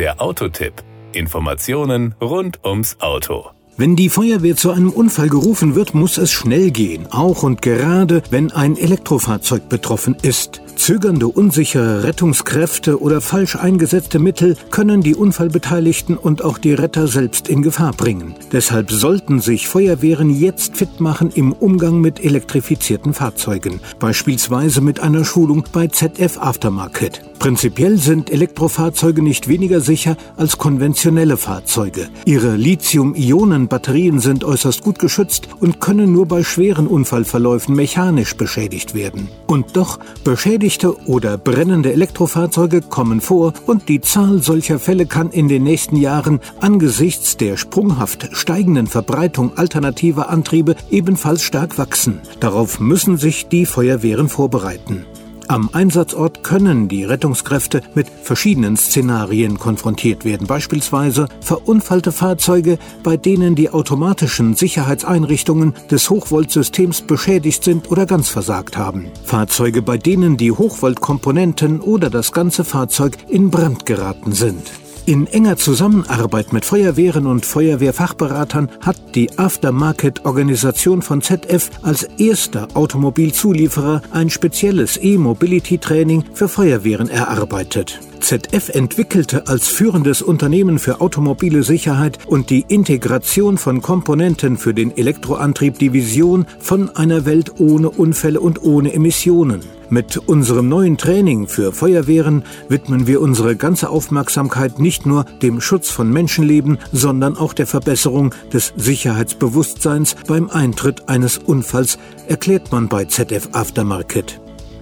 Der Autotipp. Informationen rund ums Auto. Wenn die Feuerwehr zu einem Unfall gerufen wird, muss es schnell gehen, auch und gerade wenn ein Elektrofahrzeug betroffen ist. Zögernde, unsichere Rettungskräfte oder falsch eingesetzte Mittel können die Unfallbeteiligten und auch die Retter selbst in Gefahr bringen. Deshalb sollten sich Feuerwehren jetzt fit machen im Umgang mit elektrifizierten Fahrzeugen, beispielsweise mit einer Schulung bei ZF Aftermarket. Prinzipiell sind Elektrofahrzeuge nicht weniger sicher als konventionelle Fahrzeuge. Ihre Lithium-Ionen-Batterien sind äußerst gut geschützt und können nur bei schweren Unfallverläufen mechanisch beschädigt werden. Und doch beschädigt Beschädigte oder brennende Elektrofahrzeuge kommen vor und die Zahl solcher Fälle kann in den nächsten Jahren angesichts der sprunghaft steigenden Verbreitung alternativer Antriebe ebenfalls stark wachsen. Darauf müssen sich die Feuerwehren vorbereiten. Am Einsatzort können die Rettungskräfte mit verschiedenen Szenarien konfrontiert werden, beispielsweise verunfallte Fahrzeuge, bei denen die automatischen Sicherheitseinrichtungen des Hochvoltsystems beschädigt sind oder ganz versagt haben, Fahrzeuge, bei denen die Hochvoltkomponenten oder das ganze Fahrzeug in Brand geraten sind. In enger Zusammenarbeit mit Feuerwehren und Feuerwehrfachberatern hat die Aftermarket-Organisation von ZF als erster Automobilzulieferer ein spezielles E-Mobility-Training für Feuerwehren erarbeitet. ZF entwickelte als führendes Unternehmen für automobile Sicherheit und die Integration von Komponenten für den Elektroantrieb die Vision von einer Welt ohne Unfälle und ohne Emissionen. Mit unserem neuen Training für Feuerwehren widmen wir unsere ganze Aufmerksamkeit nicht nur dem Schutz von Menschenleben, sondern auch der Verbesserung des Sicherheitsbewusstseins beim Eintritt eines Unfalls, erklärt man bei ZF Aftermarket.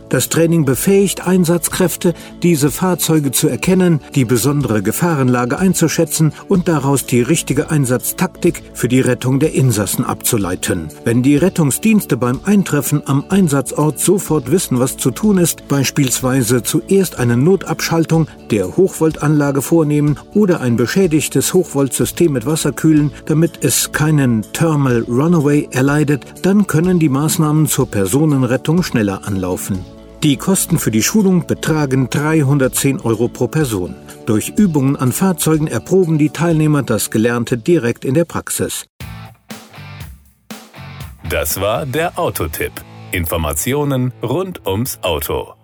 Das Training befähigt Einsatzkräfte, diese Fahrzeuge zu erkennen, die besondere Gefahrenlage einzuschätzen und daraus die richtige Einsatztaktik für die Rettung der Insassen abzuleiten. Wenn die Rettungsdienste beim Eintreffen am Einsatzort sofort wissen, was zu tun ist, beispielsweise zuerst eine Notabschaltung der Hochvoltanlage vornehmen oder ein beschädigtes Hochvoltsystem mit Wasser kühlen, damit es keinen Thermal Runaway erleidet, dann können die Maßnahmen zur Personenrettung schneller anlaufen. Die Kosten für die Schulung betragen 310 Euro pro Person. Durch Übungen an Fahrzeugen erproben die Teilnehmer das Gelernte direkt in der Praxis. Das war der Autotipp. Informationen rund ums Auto.